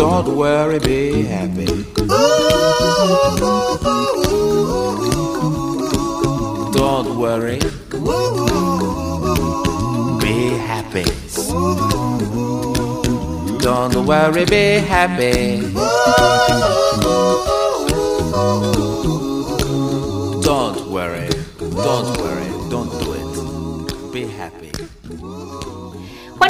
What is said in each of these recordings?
Don't worry, be happy. Don't worry. Be happy. Don't worry, be happy. Don't worry. Don't worry. Don't do it. Be happy.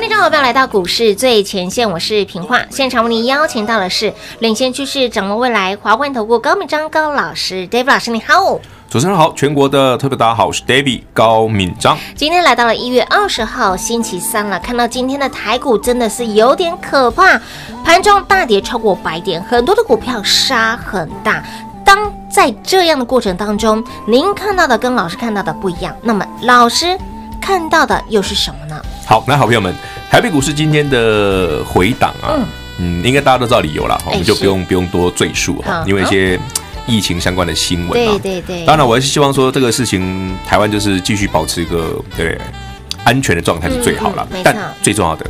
欢迎各位朋友来到股市最前线，我是平化。现场为您邀请到的是领先趋势、掌握未来华冠投顾高敏章高老师，David 老师，你好。主持人好，全国的特别大家好，我是 David 高敏章。今天来到了一月二十号星期三了，看到今天的台股真的是有点可怕，盘中大跌超过百点，很多的股票杀很大。当在这样的过程当中，您看到的跟老师看到的不一样，那么老师看到的又是什么呢？好，那好朋友们，台北股市今天的回档啊，嗯，嗯，应该大家都知道理由了，我们就不用不用多赘述哈，因为一些。疫情相关的新闻啊，对对对，当然我还是希望说这个事情台湾就是继续保持一个对安全的状态是最好了。嗯嗯、但最重要的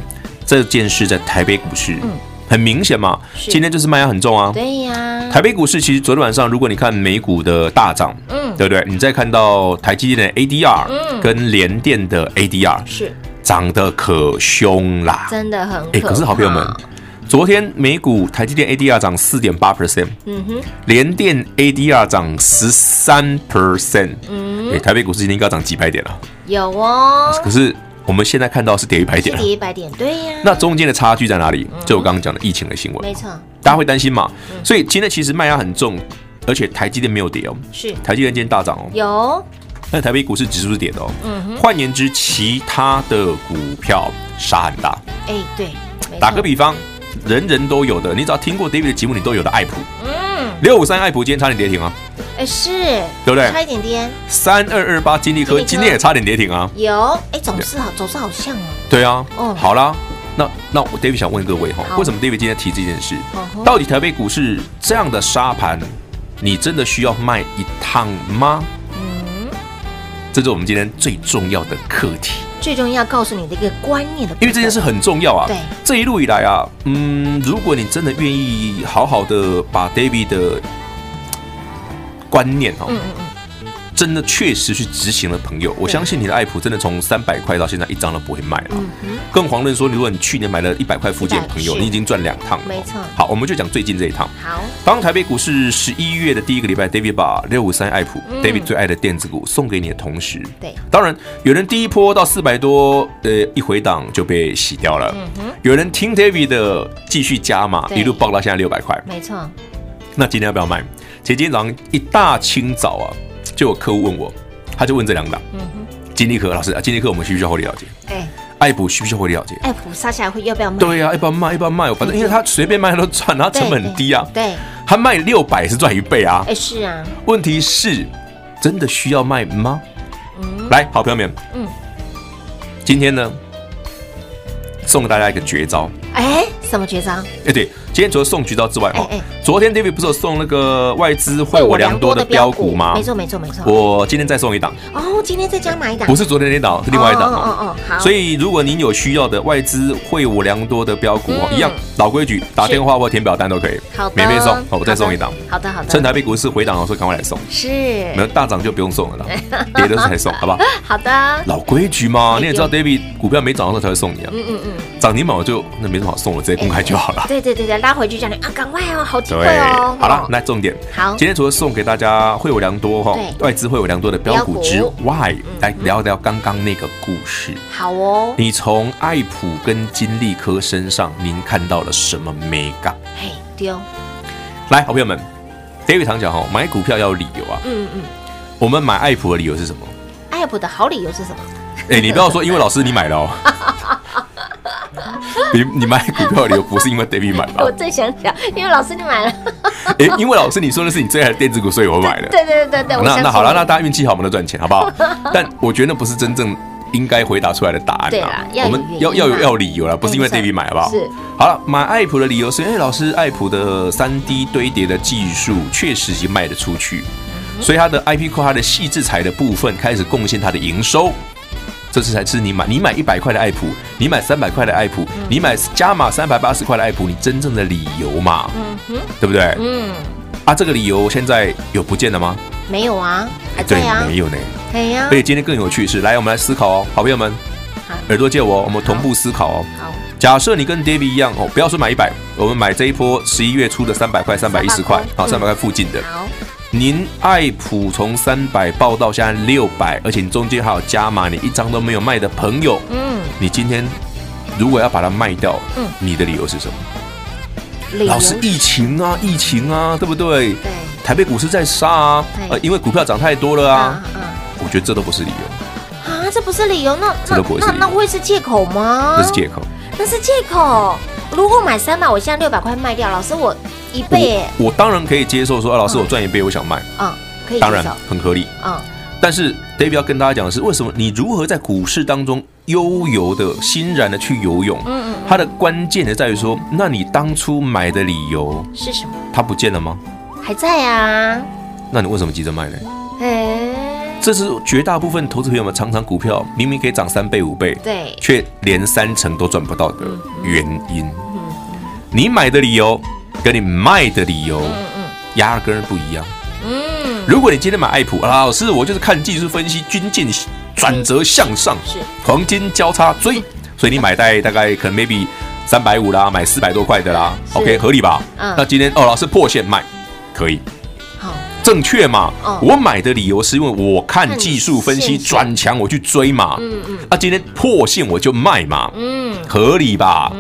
这件事在台北股市，嗯、很明显嘛，今天就是卖压很重啊。对呀，台北股市其实昨天晚上如果你看美股的大涨，嗯，对不对？你再看到台积电的 ADR，嗯，跟联电的 ADR 是涨得可凶啦，真的很哎，可是好朋友们。昨天美股台积电 ADR 涨四点八 percent，嗯哼，联电 ADR 涨十三 percent，嗯，哎，台北股市今天应该涨几百点了？有哦。可是我们现在看到是跌一百点，跌一百点，对呀。那中间的差距在哪里？就我刚刚讲的疫情的新闻，没错。大家会担心嘛？所以今天其实卖压很重，而且台积电没有跌哦，是台积电今天大涨哦，有。那台北股市指数是跌的哦，嗯哼。换言之，其他的股票杀很大。哎，对。打个比方，人人都有的，你只要听过 David 的节目，你都有的爱普。嗯。六五三爱普今天差点跌停啊。哎，是，对不对？差一点点。三二二八金利科今天也差点跌停啊。有，哎，走势好，走势好像哦。对啊。哦。好啦，那那我 David 想问各位哈，为什么 David 今天提这件事？到底台北股市这样的沙盘，你真的需要卖一趟吗？嗯。这是我们今天最重要的课题。最重要告诉你的一个观念的，因为这件事很重要啊。对。这一路以来啊，嗯，如果你真的愿意好好的把 David 的。观念哦，嗯嗯嗯，真的确实去执行的朋友，我相信你的爱普真的从三百块到现在一张都不会卖了。更遑论说，如果你去年买了一百块附近的朋友，你已经赚两趟了。没错。好，我们就讲最近这一趟。好，当台北股市十一月的第一个礼拜，David 把六五三爱普，David 最爱的电子股送给你的同时，对，当然有人第一波到四百多，呃，一回档就被洗掉了。有人听 David 的继续加码，一路爆到现在六百块。没错。那今天要不要卖？其实今天早上一大清早啊，就有客户问我，他就问这两档，嗯哼，金立科老师啊，金立科我们需不需要获利了结？哎，爱普需不需要获利了结？爱普杀下来会要不要卖？对呀，要不要卖？要不要卖？反正因为他随便卖都赚，然后成本很低啊。对，他卖六百是赚一倍啊。哎，是啊。问题是，真的需要卖吗？嗯，来，好朋友们，嗯，今天呢，送给大家一个绝招。哎，什么绝招？哎，对。今天除了送绝招之外，哈，昨天 David 不是有送那个外资惠我良多的标股吗？没错，没错，没错。我今天再送一档。哦，今天再加买一档。不是昨天那档，是另外一档。哦哦哦，好。所以如果您有需要的外资惠我良多的标股，一样老规矩，打电话或填表单都可以。好的。免费送，好我再送一档。好的，好的。趁台北股市回档的时候，赶快来送。是。没有大涨就不用送了啦，跌的时候才送，好不好？好的。老规矩嘛，你也知道 David 股票没涨的时候才会送你啊。嗯嗯嗯。涨停板我就那没什么好送，了直接公开就好了。对对对对，拉回去叫你啊。赶快哦，好机会哦！好了，那重点。好，今天除了送给大家惠我良多哈，外资惠我良多的标股之外，来聊聊刚刚那个故事。好哦，你从爱普跟金利科身上，您看到了什么美感？嘿，丢！来，好朋友们，David 常讲哈，买股票要有理由啊。嗯嗯。我们买爱普的理由是什么？爱普的好理由是什么？哎，你不要说，因为老师你买了哦。你你买股票的理由不是因为 David 买吧？我最想讲，因为老师你买了。哎，因为老师你说的是你最爱的电子股，所以我买了。对对对对对。那那好了，那大家运气好，我们都赚钱，好不好？但我觉得那不是真正应该回答出来的答案啊。我们要要有要理由了，不是因为 David 买，好不好？是。好了，买爱普的理由是，哎，老师，爱普的三 D 堆叠的技术确实已经卖得出去，所以它的 IP Core 它的细制材的部分开始贡献它的营收。这次才是你买，你买一百块的爱普，你买三百块的爱普，嗯、你买加码三百八十块的爱普，你真正的理由嘛？嗯哼，对不对？嗯，啊，这个理由现在有不见了吗？没有啊，还在啊，没有呢。对呀。所以今天更有趣是，来，我们来思考哦，好朋友们，耳朵借我，我们同步思考哦。好，假设你跟 David 一样哦，不要说买一百，我们买这一波十一月初的三百块、三百一十块，好，三百块附近的。好。您爱普从三百报到现在六百，而且你中间还有加码，你一张都没有卖的朋友，嗯，你今天如果要把它卖掉，嗯，你的理由是什么？老师，疫情啊，疫情啊，对不对？对。台北股市在杀啊，呃，因为股票涨太多了啊。嗯。我觉得这都不是理由。啊，这不是理由，那这都不是理由，那会是借口吗？那是借口。那是借口。如果买三百，我现在六百块卖掉，老师我。一倍，我，我当然可以接受说，啊，老师，我赚一倍，我想卖，嗯，可以，当然很合理，嗯。但是，David 要跟大家讲的是，为什么你如何在股市当中悠游的、欣然的去游泳？嗯嗯，它的关键的在于说，那你当初买的理由是什么？它不见了吗？还在啊。那你为什么急着卖呢？哎，这是绝大部分投资朋友们常常股票明明可以涨三倍五倍，对，却连三成都赚不到的原因。你买的理由。跟你卖的理由，嗯嗯，压根不一样。嗯，如果你今天买爱普，老师，我就是看技术分析，均线转折向上，是。黄金交叉追，所以你买在大概可能 maybe 三百五啦，买四百多块的啦，OK，合理吧？嗯，那今天哦，老师破线卖，可以。好，正确嘛？哦。我买的理由是因为我看技术分析转强，我去追嘛。嗯嗯。那，今天破线我就卖嘛，嗯，合理吧？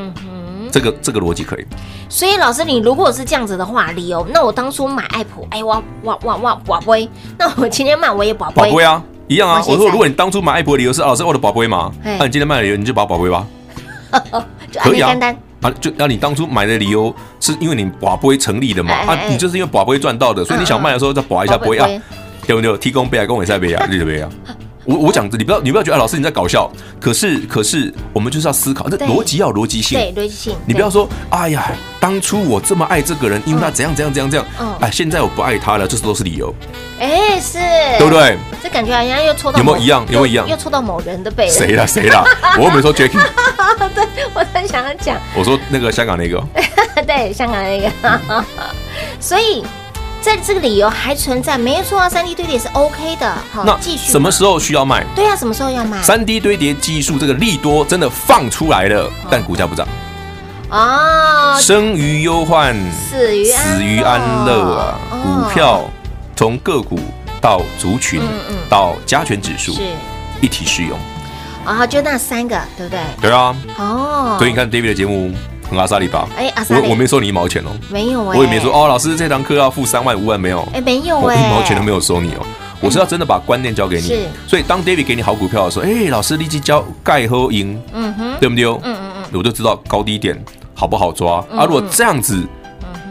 这个这个逻辑可以。所以老师，你如果是这样子的话，理由，那我当初买爱普，哎，我我我我宝贝，那我今天卖我也宝贝，宝贝啊，一样啊我。说，如果你当初买爱普的理由是啊老师我的宝贝嘛，那你今天卖的理由你就把宝贝吧，就可以啊。啊，就那你当初买的理由是因为你宝贝成立的嘛？啊哎哎哎，你就是因为宝贝赚到的，所以你想卖的时候再保一下宝贝啊，对不对？提供杯啊，跟我赛杯啊，对不对啊？我我讲，你不要你不要觉得、啊、老师你在搞笑，可是可是我们就是要思考，这对逻辑要有逻辑性。对逻辑性，你不要说，哎呀，当初我这么爱这个人，因为他怎样怎样怎样怎样嗯，哎，现在我不爱他了，这都是理由，哎，是，对不？对？这感觉好像又戳到某有没有一样有没有一样又又戳到某人的背了。谁啦谁 啦？我又没说 Jacky，对，我在想要讲，我说那个香港那个，对，香港那个，所以在这个理由还存在，没错啊，三 D 堆叠是 OK 的，好，那继续。什么时候需要卖？对啊，什么时候要卖？三 D 堆叠技术这个利多真的放出来了，但股价不涨，哦，生于忧患，死于死于安乐啊！哦股票从个股到族群嗯嗯到加权指数是一体适用，啊，就那三个，对不对？对啊。哦，所以你看 David 的节目很阿萨里吧？我我没收你一毛钱哦，没有哎，我也没说哦，老师这堂课要付三万五万没有，哎，没有哎，我一毛钱都没有收你哦。我是要真的把观念交给是你，所以当 David 给你好股票的时候，哎，老师立即交盖和赢，嗯哼，对不对？嗯嗯嗯，我就知道高低点好不好抓啊。如果这样子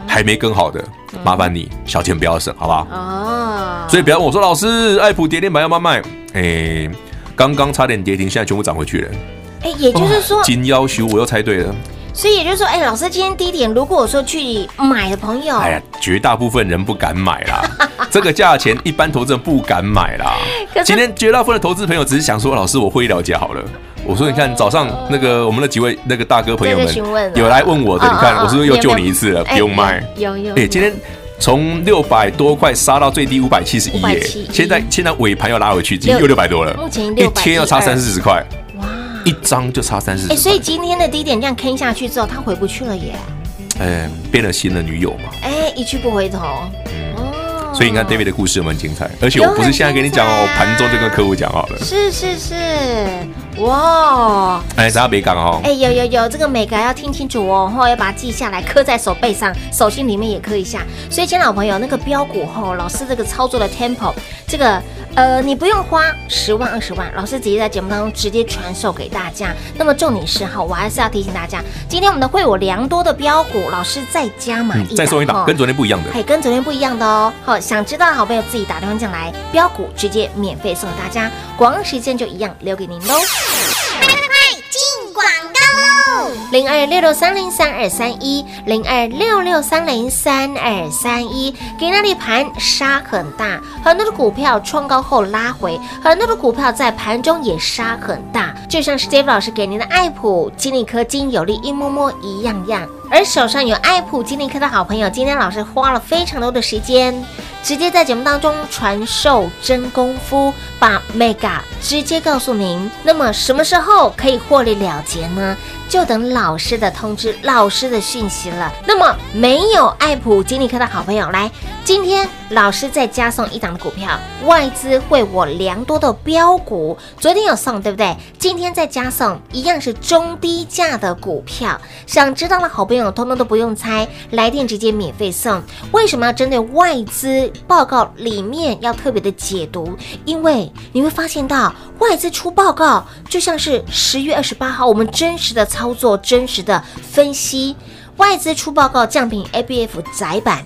还没跟好的，麻烦你小钱不要省，好不好？哦，所以不要问我说老师，爱普跌停板要不要卖？哎，刚刚差点跌停，现在全部涨回去了。哎，也就是说，金要修我又猜对了。所以也就是说，哎，老师今天低点，如果我说去买的朋友，哎呀，绝大部分人不敢买啦，这个价钱一般投资人不敢买啦。今天绝大部分的投资朋友只是想说，老师我会了解好了。我说你看早上那个我们的几位那个大哥朋友们有来问我的，哦你看哦我是不是又救你一次了？哎不用卖。有有，哎，今天从六百多块杀到最低五百七十一，哎571，现在现在尾盘要拉回去，今天又六百多了，目前一612天要差三四十块，哇，一张就差三十哎，所以。今天的低点这样坑下去之后，他回不去了耶，哎，变了新的女友嘛。哎，一去不回头，哦，所以你看 David 的故事有没有很精彩？而且我不是现在跟你讲哦，我盘中就跟客户讲好了。是是是，哇，哎，大家别讲哦。哎，有有有，这个每个要听清楚哦，后要把它记下来，刻在手背上，手心里面也刻一下。所以，亲老朋友，那个标股后，老师这个操作的 tempo，这个呃，你不用花十万二十万，老师直接在节目当中直接传授给大家。那么重点是哈，我还是要提醒大家，今天我们的会有良多的标股，老师再加码一档，再送一档，跟昨天不一样的。嘿跟昨天不一样的哦。好，想知道的好朋友自己打电话进来，标股直接免费送给大家，广告时间就一样留给您喽。零二六六三零三二三一，零二六六三零三二三一，给那里盘杀很大，很多的股票创高后拉回，很多的股票在盘中也杀很大，就像是 Dave 老师给您的爱普、金利科、金有利一摸摸一样样。而手上有爱普、金利科的好朋友，今天老师花了非常多的时间，直接在节目当中传授真功夫，把 Mega 直接告诉您。那么什么时候可以获利了结呢？就等老老师的通知、老师的讯息了。那么没有爱普、金利科的好朋友，来，今天老师再加送一档的股票，外资会我良多的标股，昨天有送对不对？今天再加送一样是中低价的股票。想知道的好朋友，通通都不用猜，来电直接免费送。为什么要针对外资报告里面要特别的解读？因为你会发现到外资出报告，就像是十月二十八号我们真实的操作、真实的分析。外资出报告降频 ABF 窄板，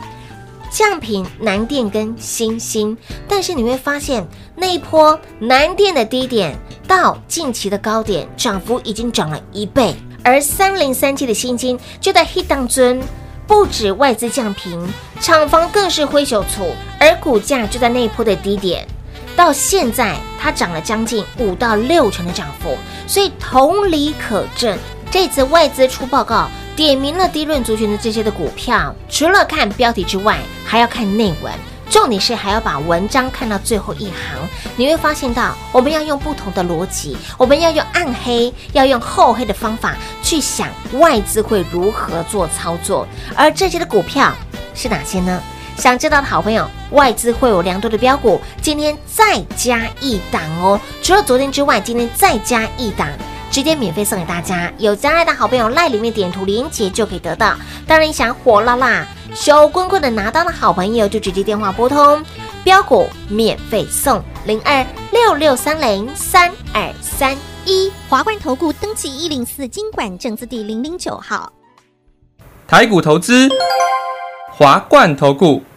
降频南电跟新兴，但是你会发现那一波南电的低点到近期的高点，涨幅已经涨了一倍。而三零三七的新金就在 hit 当中，不止外资降频，厂房更是挥手处，而股价就在那一波的低点，到现在它涨了将近五到六成的涨幅，所以同理可证，这次外资出报告，点名了低润族群的这些的股票，除了看标题之外，还要看内文。重点是还要把文章看到最后一行，你会发现到我们要用不同的逻辑，我们要用暗黑，要用厚黑的方法去想外资会如何做操作，而这些的股票是哪些呢？想知道的好朋友，外资会有良多的标股，今天再加一档哦。除了昨天之外，今天再加一档，直接免费送给大家。有真爱的好朋友，赖里面点图连接就可以得到。当然，想火辣辣、小滚滚的拿到的好朋友，就直接电话拨通，标股免费送零二六六三零三二三一华冠投顾登记一零四金管证字第零零九号。台股投资，华冠投顾。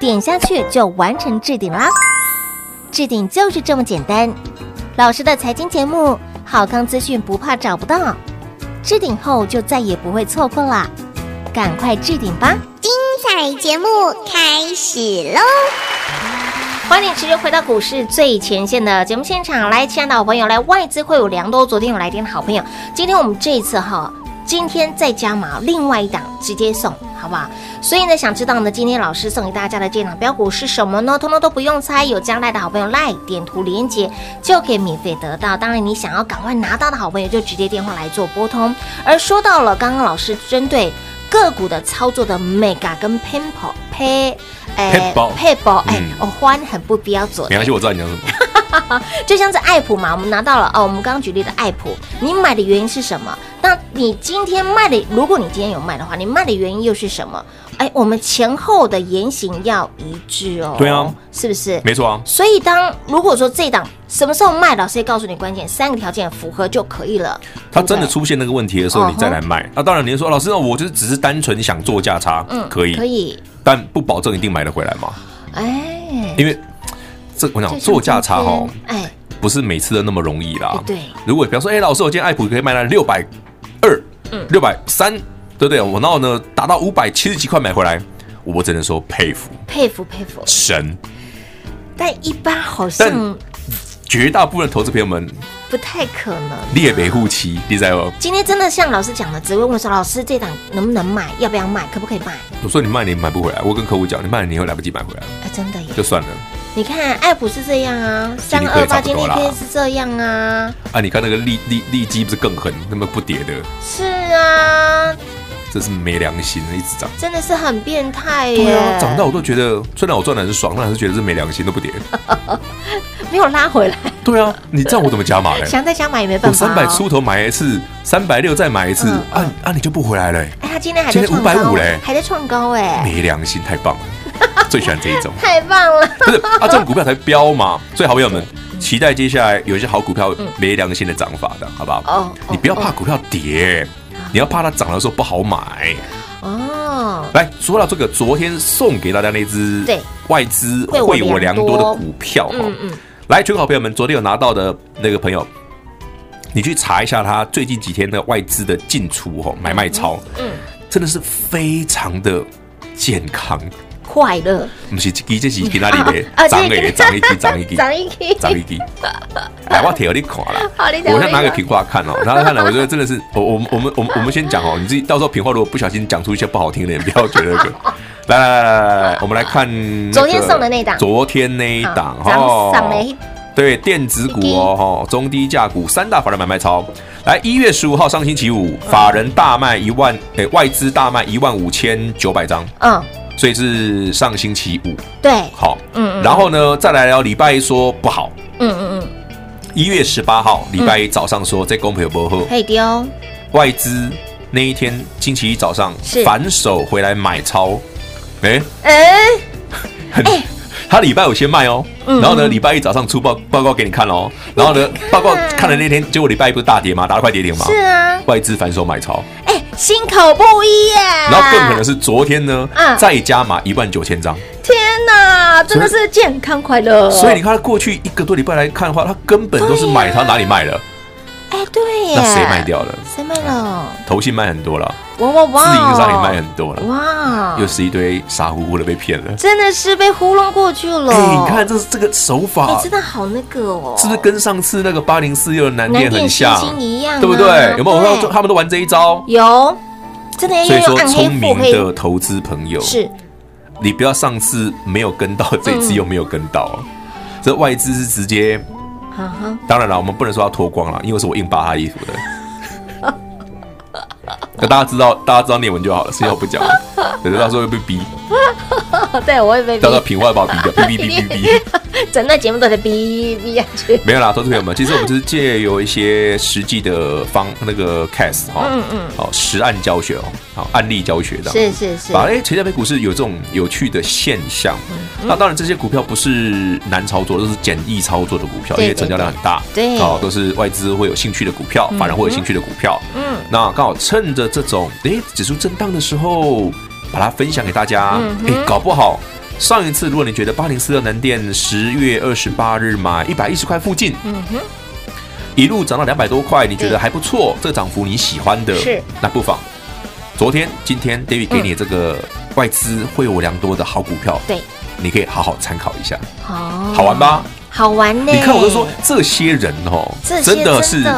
点下去就完成置顶啦。置顶就是这么简单。老师的财经节目，好康资讯不怕找不到。置顶后就再也不会错过啦，赶快置顶吧！精彩节目开始喽！欢迎持续回到股市最前线的节目现场，来，亲爱的好朋友，来外资会有良多，昨天有来电的好朋友，今天我们这一次哈。今天再加码，另外一档直接送，好不好？所以呢，想知道呢，今天老师送给大家的这档标股是什么呢？通通都不用猜，有将来的好朋友来点图连接就可以免费得到。当然，你想要赶快拿到的好朋友，就直接电话来做拨通。而说到了刚刚老师针对个股的操作的 mega 跟 pimple pay 哎 payable 哎，我欢很不标准。没关系，我知道你讲什么。就像是爱普嘛，我们拿到了哦，我们刚刚举例的爱普，你买的原因是什么？那你今天卖的，如果你今天有卖的话，你卖的原因又是什么？哎，我们前后的言行要一致哦。对啊，是不是？没错啊。所以当如果说这档什么时候卖，老师也告诉你关键三个条件符合就可以了。它真的出现那个问题的时候，你再来卖。那当然，你说老师，我就是只是单纯想做价差，嗯，可以，可以，但不保证一定买得回来嘛。哎，因为这我讲做价差哦，哎，不是每次都那么容易啦。对，如果比方说，哎，老师，我今天爱普可以卖到六百。二，嗯，六百三，对不对？我然后呢，达到五百七十几块买回来，我只能说佩服，佩服，佩服，神。但一般好像，绝大部分投资朋友们不太可能。列维护期，你知道吗？今天真的像老师讲的，只会问说：“老师，这档能不能卖？要不要卖？可不可以卖？”我说：“你卖，你买不回来。”我跟客户讲：“你卖，你以后来不及买回来。”哎，真的耶，就算了。你看，爱普是这样啊，三二八今天可以是这样啊。啊，你看那个利利利基不是更狠，那么不跌的。是啊，真是没良心，一直涨，真的是很变态耶。对啊，涨到我都觉得，虽然我赚的很爽，但还是觉得是没良心，都不跌，没有拉回来。对啊，你这样我怎么加码嘞？想再加码也没办法。我三百出头买一次，三百六再买一次，啊啊，你就不回来了。哎，他今天还在五百五嘞，还在创高哎，没良心，太棒了。最喜欢这一种，太棒了！不是啊，这种股票才飙嘛。所以好朋友们，期待接下来有一些好股票没良心的涨法的，好不好？哦，你不要怕股票跌，你要怕它涨的时候不好买。哦，来说到这个，昨天送给大家那只对外资惠我良多的股票哈，来，全国好朋友们，昨天有拿到的那个朋友，你去查一下他最近几天的外资的进出哦，买卖超，嗯，真的是非常的健康。快乐，不是记这是去哪里的？涨诶，涨一支，涨一支，涨一支，涨一支。哎，我贴给你看了，我先拿个平话看哦，然后看了，我觉得真的是，我我我们我们我们先讲哦，你自己到时候平话如果不小心讲出一些不好听的，不要觉得那个。来来来来来来，我们来看昨天送的那档，昨天那一档哦，对，电子股哦，哈，中低价股三大法人买卖超。来，一月十五号上星期五，法人大卖一万，哎，外资大卖一万五千九百张。嗯，所以是上星期五。对，好，嗯，然后呢，再来聊礼拜一说不好。嗯嗯嗯。一月十八号礼拜一早上说在公有不好，可以丢。外资那一天星期一早上反手回来买超，哎哎，哎。他礼拜五先卖哦，然后呢，礼拜一早上出报报告给你看哦，然后呢，报告看了那天，结果礼拜一不是大跌吗？打了快跌停吗？是啊，外资反手买超，哎，心口不一耶。然后更可能是昨天呢，再加码一万九千张。天哪，真的是健康快乐。所以你看，他过去一个多礼拜来看的话，他根本都是买，他哪里卖了？哎，对耶，那谁卖掉了？谁卖了？投信卖很多了。哇哇哇！自营商也卖很多了，哇！又是一堆傻乎乎的被骗了，真的是被糊弄过去了。哎，你看这这个手法，真的好那个哦，是不是跟上次那个八零四六的南电很像一样，对不对？有没有？他们都玩这一招，有，真的。所以说，聪明的投资朋友是，你不要上次没有跟到，这次又没有跟到，这外资是直接。当然了，我们不能说他脱光了，因为是我硬扒他衣服的。那大家知道，大家知道念文就好了，所以我不讲了。等到时候会被逼。对，我会被逼。到时候品话把我逼掉，逼逼逼逼逼。整个节目都在逼逼下去。没有啦，投资朋友们，其实我们就是借由一些实际的方那个 case 哈，嗯嗯，好实案教学哦，好案例教学的。是是是。把哎，其实台北股市有这种有趣的现象。那当然，这些股票不是难操作，都是简易操作的股票，因为成交量很大。对。哦，都是外资会有兴趣的股票，法人会有兴趣的股票。嗯。那刚好趁着这种哎指数震荡的时候，把它分享给大家。哎，搞不好。上一次，如果你觉得八零四六南电十月二十八日买一百一十块附近，嗯哼，一路涨到两百多块，你觉得还不错，这个涨幅你喜欢的，是那不妨昨天、今天 David 给你这个外资会有良多的好股票，对，你可以好好参考一下，好，好玩吧？好玩呢！你看，我就说这些人哦，真的是，哎，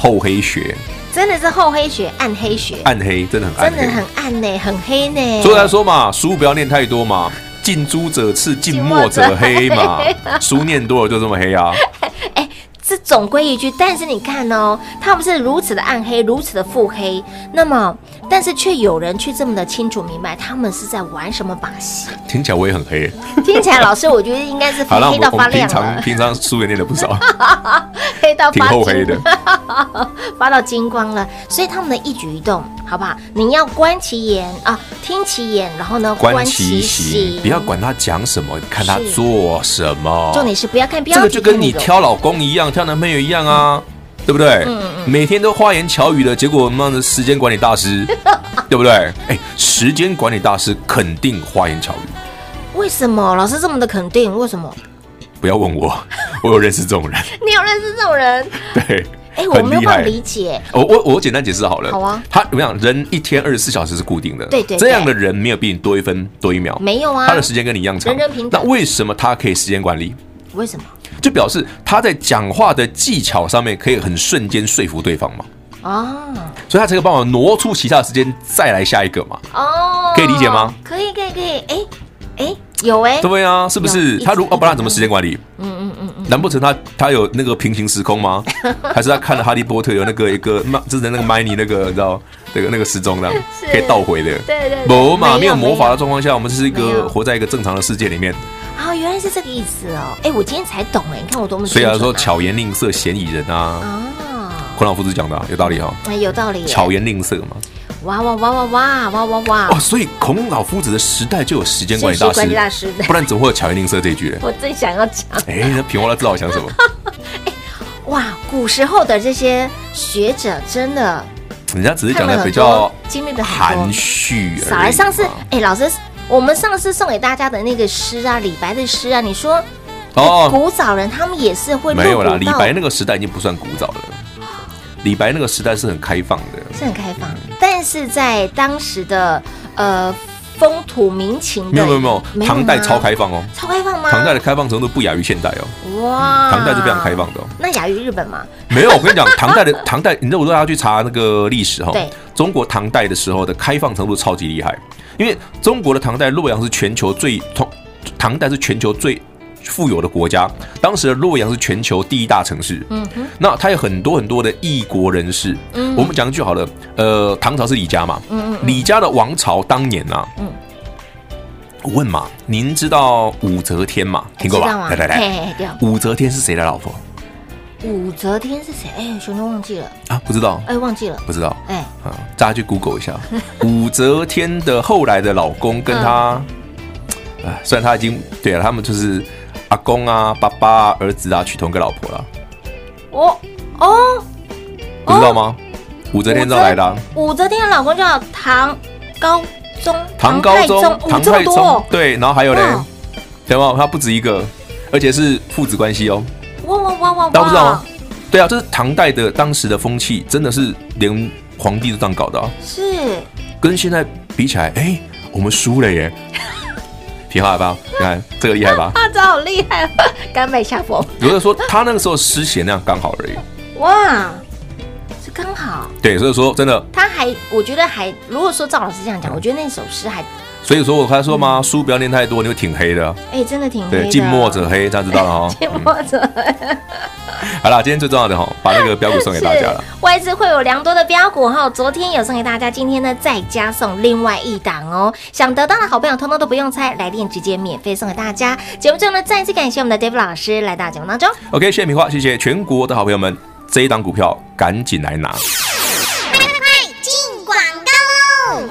厚黑学。真的是厚黑学、暗黑学，暗黑真的很暗，真的很暗呢，很黑呢。所以来说嘛，书不要念太多嘛，近朱者赤，近墨者黑嘛。书念多了就这么黑啊。哎，这总归一句，但是你看哦，他们是如此的暗黑，如此的腹黑，那么。但是却有人去这么的清楚明白，他们是在玩什么把戏？听起来我也很黑。听起来老师，我觉得应该是黑到发亮了。平常平常书也念了不少，黑到挺厚黑的，发到金光了。所以他们的一举一动，好不好？你要观其言啊，听其言，然后呢，观其行，不要管他讲什么，看他做什么。重点是不要看标题。这个就跟你挑老公一样，挑男朋友一样啊。嗯对不对？嗯嗯，每天都花言巧语的结果，妈的时间管理大师，对不对？哎，时间管理大师肯定花言巧语。为什么老师这么的肯定？为什么？不要问我，我有认识这种人。你有认识这种人？对，哎，我没有办法理解。我我我简单解释好了。好啊。他怎么样？人一天二十四小时是固定的。对对。这样的人没有比你多一分多一秒。没有啊。他的时间跟你一样长。人人平等。那为什么他可以时间管理？为什么？就表示他在讲话的技巧上面可以很瞬间说服对方嘛？啊，所以他才有办法挪出其他的时间再来下一个嘛？哦，可以理解吗？可以，可以，可以。哎，哎，有哎，对啊，是不是？他如果不然怎么时间管理？嗯嗯嗯嗯，难不成他他有那个平行时空吗？还是他看了《哈利波特》有那个一个就是那个麦尼那个你知道那个那个时钟的可以倒回的？对对，没嘛，没有魔法的状况下，我们是一个活在一个正常的世界里面。哦，原来是这个意思哦！哎，我今天才懂哎，你看我多么……所以他说巧言令色，嫌疑人啊！哦，孔老夫子讲的有道理哈。哎，有道理。巧言令色嘛。哇哇哇哇哇哇哇哇！哇，所以孔老夫子的时代就有时间管理大师，不然怎么会有巧言令色这一句呢？我正想要讲。哎，那平花他知道我想什么？哎，哇，古时候的这些学者真的，人家只是讲的比较经历的含蓄。少来上次，哎，老师。我们上次送给大家的那个诗啊，李白的诗啊，你说哦，古早人他们也是会没有啦。李白那个时代已经不算古早了，李白那个时代是很开放的，是很开放。但是在当时的呃风土民情，没有没有没有，唐代超开放哦，超开放吗？唐代的开放程度不亚于现代哦。哇，唐代是非常开放的哦。那亚于日本吗？没有，我跟你讲，唐代的唐代，你知道我都要去查那个历史哈。对，中国唐代的时候的开放程度超级厉害。因为中国的唐代洛阳是全球最通，唐代是全球最富有的国家，当时的洛阳是全球第一大城市。嗯哼，那它有很多很多的异国人士。嗯，我们讲一句好了，呃，唐朝是李家嘛。嗯嗯，李家的王朝当年啊。嗯。我问嘛，您知道武则天嘛？听过吧？来来来，武则天是谁的老婆？武则天是谁？哎，兄弟忘记了啊？不知道？哎，忘记了？不知道？哎，啊，大家去 Google 一下，武则天的后来的老公跟她，哎，虽然他已经对了，他们就是阿公啊、爸爸啊、儿子啊，娶同一个老婆了。哦哦，不知道吗？武则天怎么来的？武则天的老公叫唐高宗。唐高宗，唐太宗，对，然后还有嘞，对吗？他不止一个，而且是父子关系哦。哇哇哇哇！大家不知道吗？对啊，这是唐代的当时的风气，真的是连皇帝都这样搞的啊。是，跟现在比起来，哎，我们输了耶。挺好的吧？你看这个厉害吧？啊，这好厉害，甘拜下风。有的说他那个时候诗写那样刚好而已。哇！是刚好，对，所以说真的，他还，我觉得还，如果说赵老师这样讲，嗯、我觉得那首诗还，所以说我刚才说嘛，书不要念太多，你会挺黑的，哎、欸，真的挺黑的，对，近墨者黑，大家知道了哈，近墨者。黑，嗯、好了，今天最重要的哈，把那个标股送给大家了，外资会有良多的标股哈，昨天有送给大家，今天呢再加送另外一档哦，想得到的好朋友通通都不用猜，来电直接免费送给大家，节目最后呢再次感谢我们的 David 老师来到节目当中，OK，谢谢米花，谢谢全国的好朋友们。这一档股票赶紧来拿！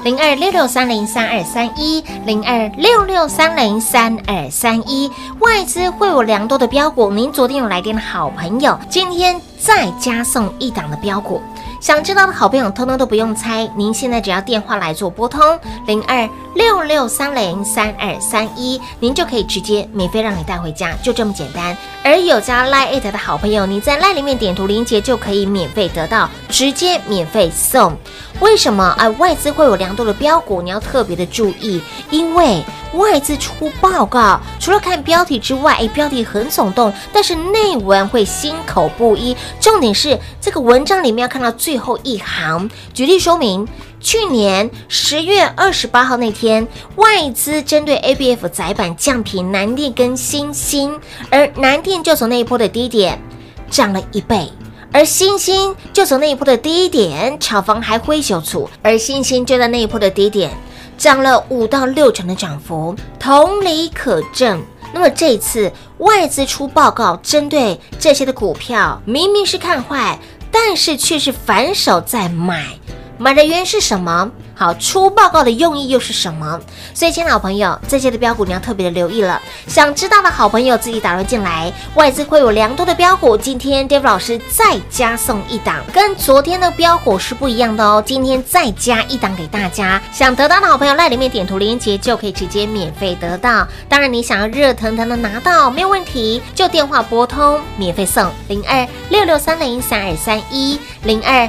零二六六三零三二三一，零二六六三零三二三一，外资会有良多的标股，您昨天有来电的好朋友，今天再加送一档的标股。想知道的好朋友，通通都不用猜。您现在只要电话来做拨通零二六六三零三二三一，您就可以直接免费让你带回家，就这么简单。而有加 Line 的好朋友，你在 Line 里面点图连结就可以免费得到，直接免费送。为什么啊？外资会有良多的标股，你要特别的注意，因为外资出报告，除了看标题之外，哎，标题很耸动，但是内文会心口不一。重点是这个文章里面要看到最最后一行。举例说明，去年十月二十八号那天，外资针对 ABF 载板降评南电跟新兴，而南电就从那一波的低点涨了一倍。而欣兴就从那一波的低点，炒房还挥袖处，而欣兴就在那一波的低点涨了五到六成的涨幅，同理可证。那么这次外资出报告，针对这些的股票，明明是看坏，但是却是反手在买，买的原因是什么？好，出报告的用意又是什么？所以，亲爱的朋友，这些的标股你要特别的留意了。想知道的好朋友自己打入进来，外资会有良多的标股。今天 David 老师再加送一档，跟昨天的标股是不一样的哦。今天再加一档给大家，想得到的好朋友赖里面点图连接就可以直接免费得到。当然，你想要热腾腾的拿到没有问题，就电话拨通免费送零二六六三零三二三一零二。